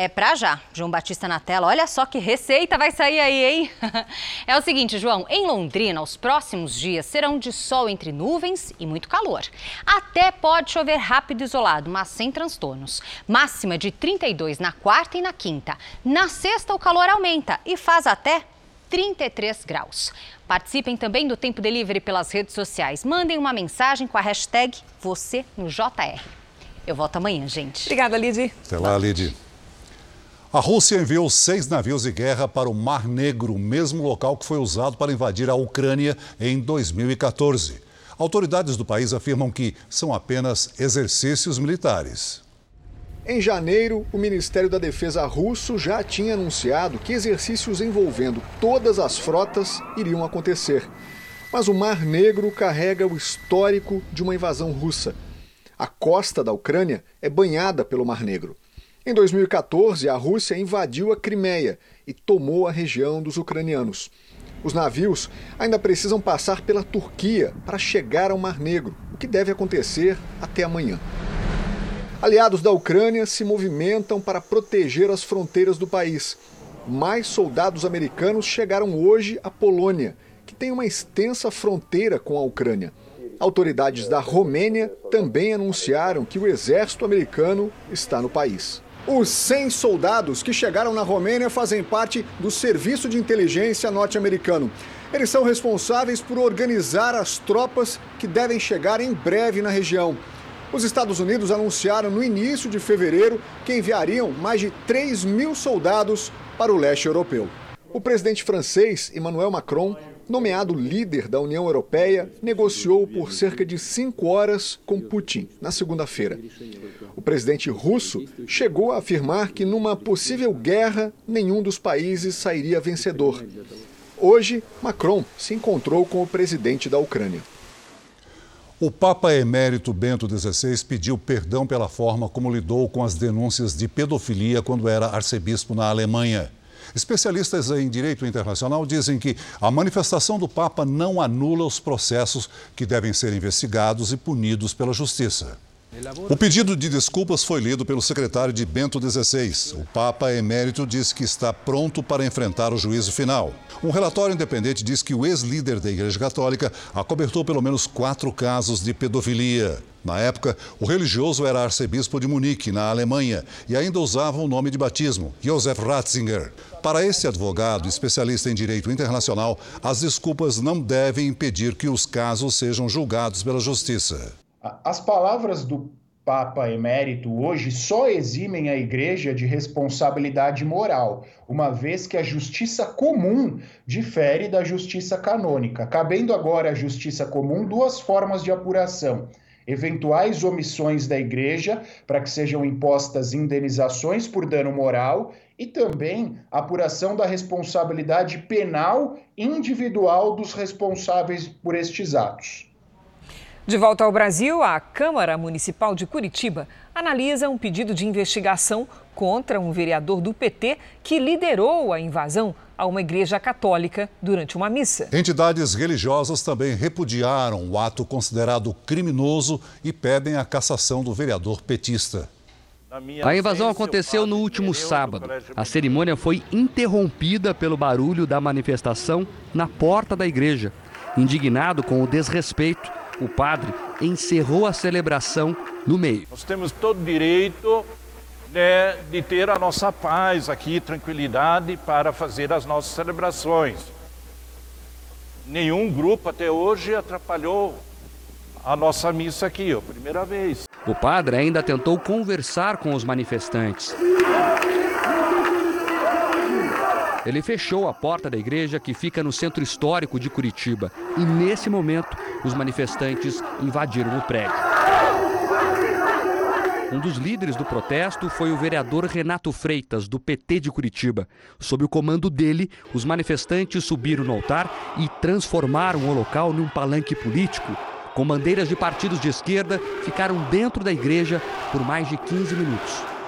É pra já. João Batista na tela. Olha só que receita vai sair aí, hein? é o seguinte, João. Em Londrina, os próximos dias serão de sol entre nuvens e muito calor. Até pode chover rápido e isolado, mas sem transtornos. Máxima de 32 na quarta e na quinta. Na sexta, o calor aumenta e faz até 33 graus. Participem também do Tempo Delivery pelas redes sociais. Mandem uma mensagem com a hashtag você no JR. Eu volto amanhã, gente. Obrigada, Lid. Até lá, Lid. A Rússia enviou seis navios de guerra para o Mar Negro, mesmo local que foi usado para invadir a Ucrânia em 2014. Autoridades do país afirmam que são apenas exercícios militares. Em janeiro, o Ministério da Defesa russo já tinha anunciado que exercícios envolvendo todas as frotas iriam acontecer. Mas o Mar Negro carrega o histórico de uma invasão russa. A costa da Ucrânia é banhada pelo Mar Negro. Em 2014, a Rússia invadiu a Crimeia e tomou a região dos ucranianos. Os navios ainda precisam passar pela Turquia para chegar ao Mar Negro, o que deve acontecer até amanhã. Aliados da Ucrânia se movimentam para proteger as fronteiras do país. Mais soldados americanos chegaram hoje à Polônia, que tem uma extensa fronteira com a Ucrânia. Autoridades da Romênia também anunciaram que o exército americano está no país. Os 100 soldados que chegaram na Romênia fazem parte do Serviço de Inteligência norte-americano. Eles são responsáveis por organizar as tropas que devem chegar em breve na região. Os Estados Unidos anunciaram no início de fevereiro que enviariam mais de 3 mil soldados para o leste europeu. O presidente francês Emmanuel Macron nomeado líder da União Europeia, negociou por cerca de cinco horas com Putin na segunda-feira. O presidente russo chegou a afirmar que numa possível guerra nenhum dos países sairia vencedor. Hoje, Macron se encontrou com o presidente da Ucrânia. O Papa Emérito Bento XVI pediu perdão pela forma como lidou com as denúncias de pedofilia quando era arcebispo na Alemanha. Especialistas em direito internacional dizem que a manifestação do Papa não anula os processos que devem ser investigados e punidos pela Justiça. O pedido de desculpas foi lido pelo secretário de Bento XVI. O Papa emérito disse que está pronto para enfrentar o juízo final. Um relatório independente diz que o ex-líder da Igreja Católica acobertou pelo menos quatro casos de pedofilia. Na época, o religioso era arcebispo de Munique, na Alemanha, e ainda usava o nome de batismo, Josef Ratzinger. Para esse advogado, especialista em direito internacional, as desculpas não devem impedir que os casos sejam julgados pela justiça. As palavras do Papa Emérito hoje só eximem a Igreja de responsabilidade moral, uma vez que a justiça comum difere da justiça canônica, cabendo agora à justiça comum duas formas de apuração eventuais omissões da igreja para que sejam impostas indenizações por dano moral e também apuração da responsabilidade penal individual dos responsáveis por estes atos. De volta ao Brasil, a Câmara Municipal de Curitiba analisa um pedido de investigação contra um vereador do PT que liderou a invasão a uma igreja católica durante uma missa. Entidades religiosas também repudiaram o ato considerado criminoso e pedem a cassação do vereador petista. A invasão aconteceu no último sábado. A cerimônia foi interrompida pelo barulho da manifestação na porta da igreja. Indignado com o desrespeito, o padre encerrou a celebração no meio. Nós temos todo o direito né, de ter a nossa paz aqui, tranquilidade para fazer as nossas celebrações. Nenhum grupo até hoje atrapalhou a nossa missa aqui, a primeira vez. O padre ainda tentou conversar com os manifestantes. Ele fechou a porta da igreja que fica no centro histórico de Curitiba e, nesse momento, os manifestantes invadiram o prédio. Um dos líderes do protesto foi o vereador Renato Freitas, do PT de Curitiba. Sob o comando dele, os manifestantes subiram no altar e transformaram o local num palanque político. Com bandeiras de partidos de esquerda, ficaram dentro da igreja por mais de 15 minutos.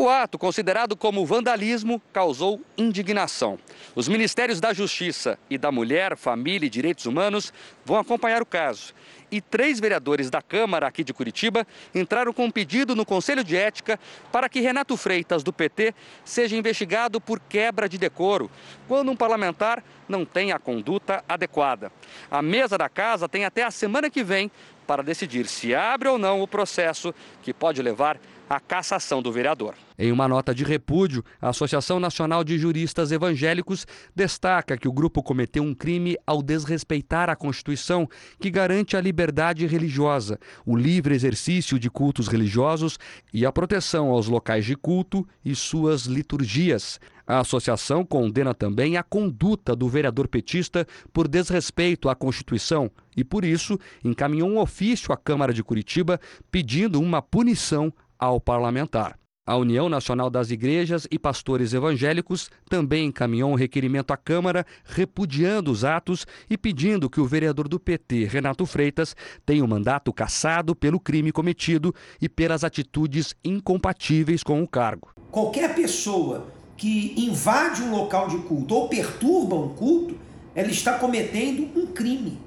O ato, considerado como vandalismo, causou indignação. Os Ministérios da Justiça e da Mulher, Família e Direitos Humanos vão acompanhar o caso. E três vereadores da Câmara aqui de Curitiba entraram com um pedido no Conselho de Ética para que Renato Freitas, do PT, seja investigado por quebra de decoro, quando um parlamentar não tem a conduta adequada. A mesa da casa tem até a semana que vem para decidir se abre ou não o processo que pode levar a cassação do vereador. Em uma nota de repúdio, a Associação Nacional de Juristas Evangélicos destaca que o grupo cometeu um crime ao desrespeitar a Constituição, que garante a liberdade religiosa, o livre exercício de cultos religiosos e a proteção aos locais de culto e suas liturgias. A associação condena também a conduta do vereador petista por desrespeito à Constituição e, por isso, encaminhou um ofício à Câmara de Curitiba pedindo uma punição ao parlamentar. A União Nacional das Igrejas e Pastores Evangélicos também encaminhou um requerimento à Câmara repudiando os atos e pedindo que o vereador do PT, Renato Freitas, tenha o mandato cassado pelo crime cometido e pelas atitudes incompatíveis com o cargo. Qualquer pessoa que invade um local de culto ou perturba um culto, ela está cometendo um crime.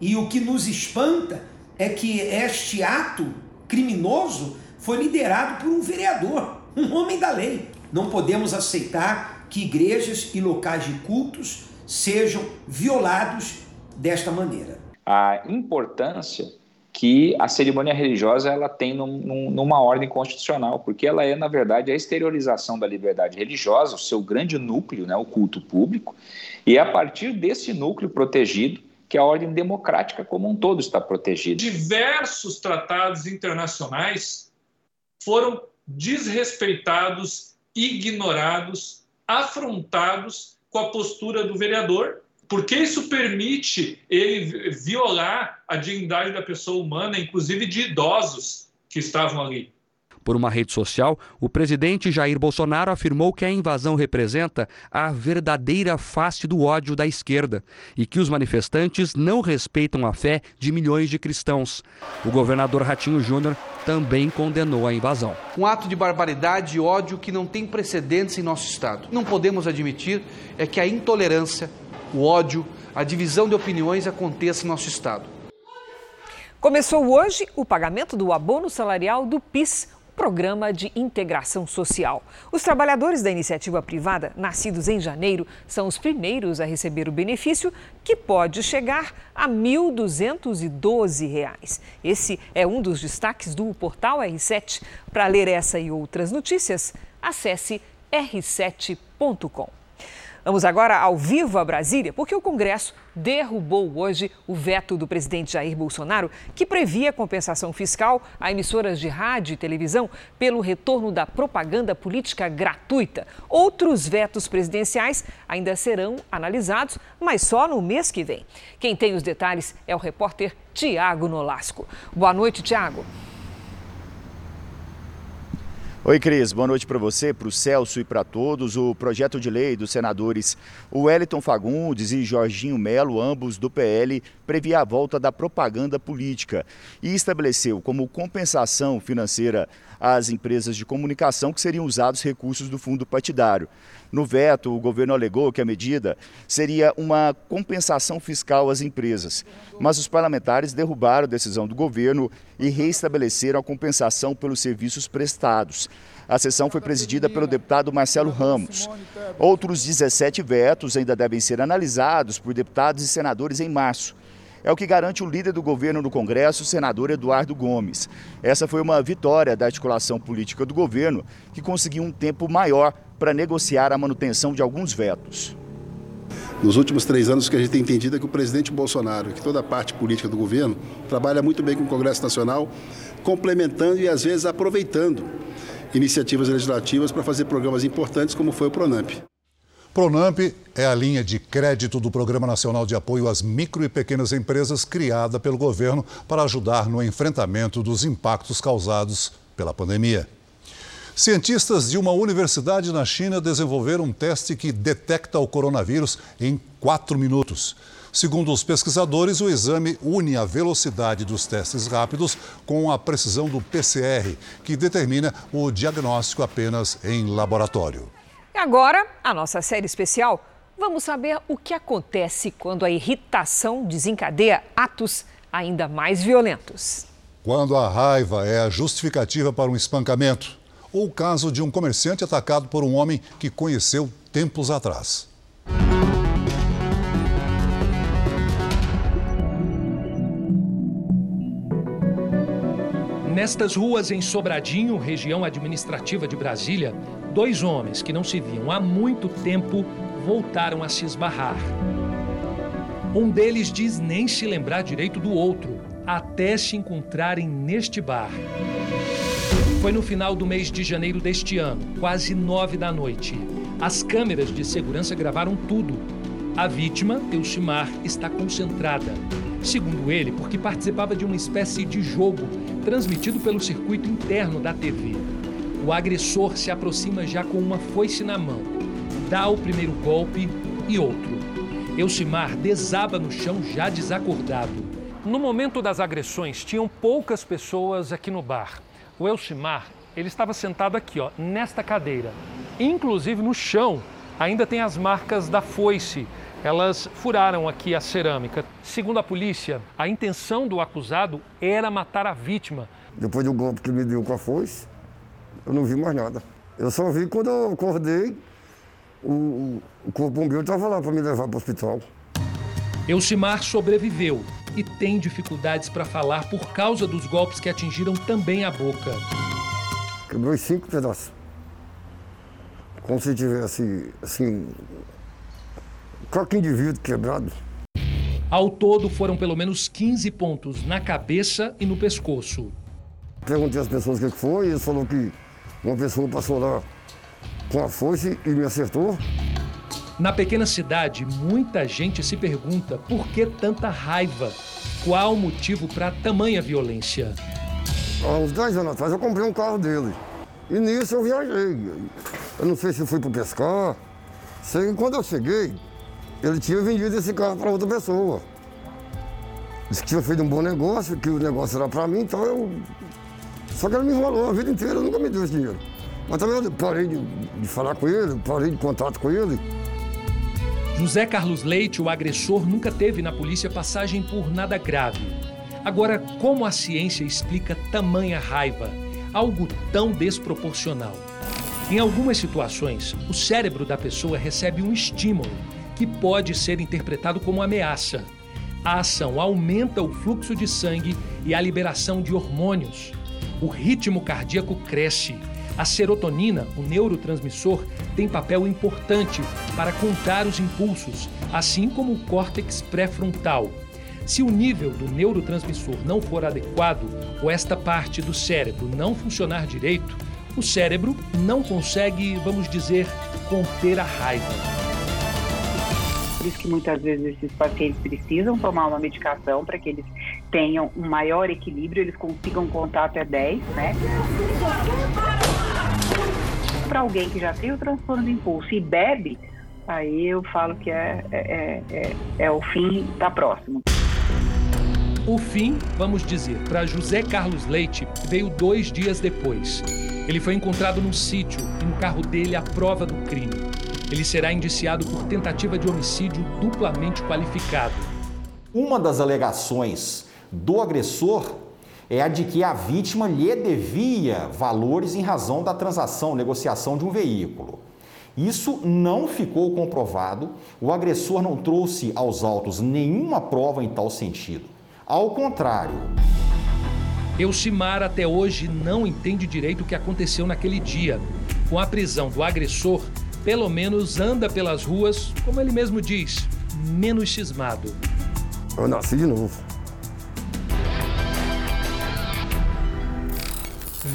E o que nos espanta é que este ato criminoso foi liderado por um vereador, um homem da lei. Não podemos aceitar que igrejas e locais de cultos sejam violados desta maneira. A importância que a cerimônia religiosa ela tem num, numa ordem constitucional, porque ela é, na verdade, a exteriorização da liberdade religiosa, o seu grande núcleo, né, o culto público, e é a partir desse núcleo protegido que a ordem democrática como um todo está protegida. Diversos tratados internacionais foram desrespeitados, ignorados, afrontados com a postura do vereador, porque isso permite ele violar a dignidade da pessoa humana, inclusive de idosos que estavam ali. Por uma rede social, o presidente Jair Bolsonaro afirmou que a invasão representa a verdadeira face do ódio da esquerda e que os manifestantes não respeitam a fé de milhões de cristãos. O governador Ratinho Júnior também condenou a invasão. Um ato de barbaridade e ódio que não tem precedentes em nosso Estado. Não podemos admitir é que a intolerância, o ódio, a divisão de opiniões aconteça em nosso Estado. Começou hoje o pagamento do abono salarial do PIS, Programa de Integração Social. Os trabalhadores da iniciativa privada, nascidos em janeiro, são os primeiros a receber o benefício, que pode chegar a R$ 1.212. Esse é um dos destaques do portal R7. Para ler essa e outras notícias, acesse r7.com. Vamos agora ao vivo a Brasília, porque o Congresso derrubou hoje o veto do presidente Jair Bolsonaro, que previa compensação fiscal a emissoras de rádio e televisão pelo retorno da propaganda política gratuita. Outros vetos presidenciais ainda serão analisados, mas só no mês que vem. Quem tem os detalhes é o repórter Tiago Nolasco. Boa noite, Tiago. Oi, Cris. Boa noite para você, para o Celso e para todos. O projeto de lei dos senadores Wellington Fagundes e Jorginho Melo, ambos do PL, previa a volta da propaganda política e estabeleceu como compensação financeira às empresas de comunicação que seriam usados recursos do fundo partidário. No veto, o governo alegou que a medida seria uma compensação fiscal às empresas, mas os parlamentares derrubaram a decisão do governo e reestabeleceram a compensação pelos serviços prestados. A sessão foi presidida pelo deputado Marcelo Ramos. Outros 17 vetos ainda devem ser analisados por deputados e senadores em março. É o que garante o líder do governo no Congresso, o senador Eduardo Gomes. Essa foi uma vitória da articulação política do governo, que conseguiu um tempo maior para negociar a manutenção de alguns vetos. Nos últimos três anos, o que a gente tem entendido é que o presidente Bolsonaro, que toda a parte política do governo, trabalha muito bem com o Congresso Nacional, complementando e às vezes aproveitando iniciativas legislativas para fazer programas importantes como foi o Pronamp. Pronamp é a linha de crédito do Programa Nacional de Apoio às Micro e Pequenas Empresas criada pelo governo para ajudar no enfrentamento dos impactos causados pela pandemia. Cientistas de uma universidade na China desenvolveram um teste que detecta o coronavírus em quatro minutos. Segundo os pesquisadores, o exame une a velocidade dos testes rápidos com a precisão do PCR, que determina o diagnóstico apenas em laboratório. Agora, a nossa série especial. Vamos saber o que acontece quando a irritação desencadeia atos ainda mais violentos. Quando a raiva é a justificativa para um espancamento ou o caso de um comerciante atacado por um homem que conheceu tempos atrás. Nestas ruas em Sobradinho, região administrativa de Brasília, dois homens que não se viam há muito tempo voltaram a se esbarrar. Um deles diz nem se lembrar direito do outro, até se encontrarem neste bar. Foi no final do mês de janeiro deste ano, quase nove da noite. As câmeras de segurança gravaram tudo. A vítima, Elcimar, está concentrada. Segundo ele, porque participava de uma espécie de jogo transmitido pelo circuito interno da TV. O agressor se aproxima já com uma foice na mão, dá o primeiro golpe e outro. Elcimar desaba no chão já desacordado. No momento das agressões, tinham poucas pessoas aqui no bar. O Elcimar, ele estava sentado aqui, ó, nesta cadeira. Inclusive no chão ainda tem as marcas da foice. Elas furaram aqui a cerâmica. Segundo a polícia, a intenção do acusado era matar a vítima. Depois do golpe que me deu com a foice, eu não vi mais nada. Eu só vi quando eu acordei, o, o corpo bombeiro estava lá para me levar para o hospital. Elcimar sobreviveu e tem dificuldades para falar por causa dos golpes que atingiram também a boca. Quebrou em cinco pedaços. Como se tivesse, assim, qualquer indivíduo quebrado. Ao todo, foram pelo menos 15 pontos na cabeça e no pescoço. Perguntei às pessoas o que foi e eles falaram que uma pessoa passou lá com a foice e me acertou. Na pequena cidade, muita gente se pergunta por que tanta raiva? Qual o motivo para tamanha violência? Há uns 10 anos atrás eu comprei um carro dele. E nisso eu viajei. Eu não sei se fui para pescar. Sei que quando eu cheguei, ele tinha vendido esse carro para outra pessoa. Disse que tinha feito um bom negócio, que o negócio era para mim, então eu. Só que ele me enrolou a vida inteira, nunca me deu esse dinheiro. Mas também eu parei de, de falar com ele, parei de contato com ele. José Carlos Leite, o agressor, nunca teve na polícia passagem por nada grave. Agora, como a ciência explica tamanha raiva? Algo tão desproporcional. Em algumas situações, o cérebro da pessoa recebe um estímulo que pode ser interpretado como ameaça. A ação aumenta o fluxo de sangue e a liberação de hormônios. O ritmo cardíaco cresce a serotonina, o neurotransmissor, tem papel importante para contar os impulsos, assim como o córtex pré-frontal. Se o nível do neurotransmissor não for adequado ou esta parte do cérebro não funcionar direito, o cérebro não consegue, vamos dizer, conter a raiva. Por isso que muitas vezes esses pacientes precisam tomar uma medicação para que eles tenham um maior equilíbrio, eles consigam contar até 10, né? Para alguém que já tem o transtorno do impulso e bebe, aí eu falo que é, é, é, é o fim está próximo. O fim, vamos dizer, para José Carlos Leite, veio dois dias depois. Ele foi encontrado num sítio e no carro dele a prova do crime. Ele será indiciado por tentativa de homicídio duplamente qualificado. Uma das alegações do agressor é a de que a vítima lhe devia valores em razão da transação, negociação de um veículo. Isso não ficou comprovado, o agressor não trouxe aos autos nenhuma prova em tal sentido. Ao contrário. Elcimar até hoje não entende direito o que aconteceu naquele dia. Com a prisão do agressor, pelo menos anda pelas ruas, como ele mesmo diz, menos cismado. Eu nasci de novo.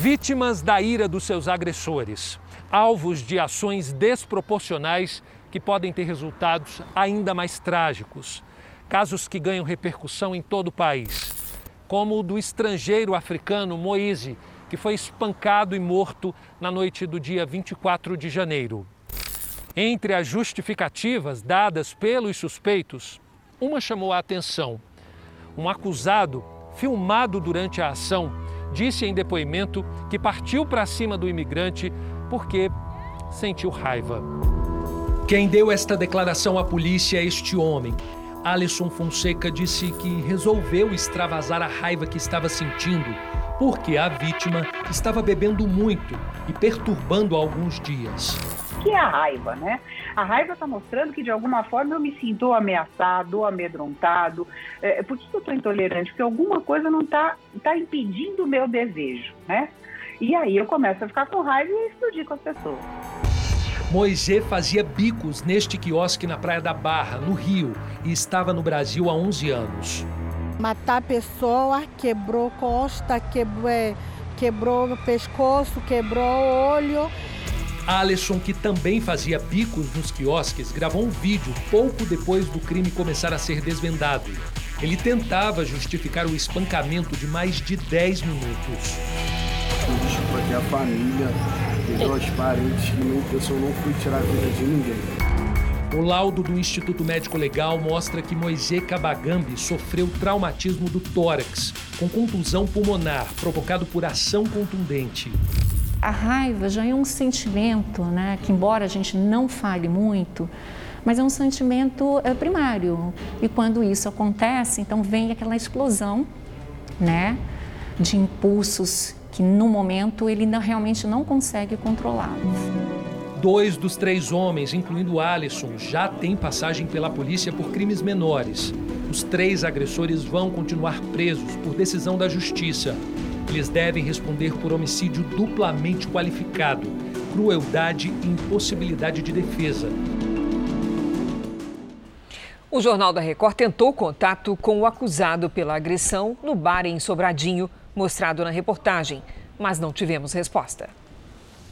Vítimas da ira dos seus agressores, alvos de ações desproporcionais que podem ter resultados ainda mais trágicos. Casos que ganham repercussão em todo o país, como o do estrangeiro africano Moise, que foi espancado e morto na noite do dia 24 de janeiro. Entre as justificativas dadas pelos suspeitos, uma chamou a atenção. Um acusado, filmado durante a ação, disse em depoimento que partiu para cima do imigrante porque sentiu raiva. Quem deu esta declaração à polícia é este homem. Alisson Fonseca disse que resolveu extravasar a raiva que estava sentindo porque a vítima estava bebendo muito e perturbando há alguns dias que é a raiva, né? A raiva está mostrando que de alguma forma eu me sinto ameaçado, amedrontado. É, por que eu estou intolerante? Porque alguma coisa não está tá impedindo o meu desejo, né? E aí eu começo a ficar com raiva e explodir com as pessoas. Moisés fazia bicos neste quiosque na Praia da Barra, no Rio, e estava no Brasil há 11 anos. Matar pessoa, quebrou costa, quebrou, é, quebrou pescoço, quebrou olho. Alisson, que também fazia bicos nos quiosques, gravou um vídeo pouco depois do crime começar a ser desvendado. Ele tentava justificar o espancamento de mais de 10 minutos. Desculpa aqui a família, os parentes, que não, eu não fui tirar a vida de ninguém. O laudo do Instituto Médico Legal mostra que Moisés Kabagambi sofreu traumatismo do tórax, com contusão pulmonar provocado por ação contundente. A raiva já é um sentimento, né, que embora a gente não fale muito, mas é um sentimento é, primário. E quando isso acontece, então vem aquela explosão, né, de impulsos que no momento ele não, realmente não consegue controlá-los. Dois dos três homens, incluindo Alisson, já têm passagem pela polícia por crimes menores. Os três agressores vão continuar presos por decisão da justiça. Eles devem responder por homicídio duplamente qualificado, crueldade e impossibilidade de defesa. O Jornal da Record tentou contato com o acusado pela agressão no bar em Sobradinho, mostrado na reportagem, mas não tivemos resposta.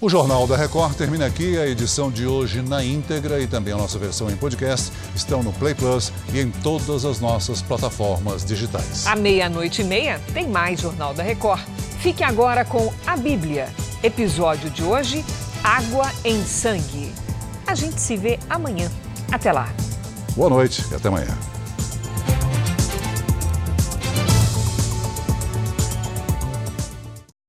O Jornal da Record termina aqui. A edição de hoje na íntegra e também a nossa versão em podcast estão no Play Plus e em todas as nossas plataformas digitais. À meia-noite e meia tem mais Jornal da Record. Fique agora com a Bíblia. Episódio de hoje: Água em Sangue. A gente se vê amanhã. Até lá. Boa noite e até amanhã.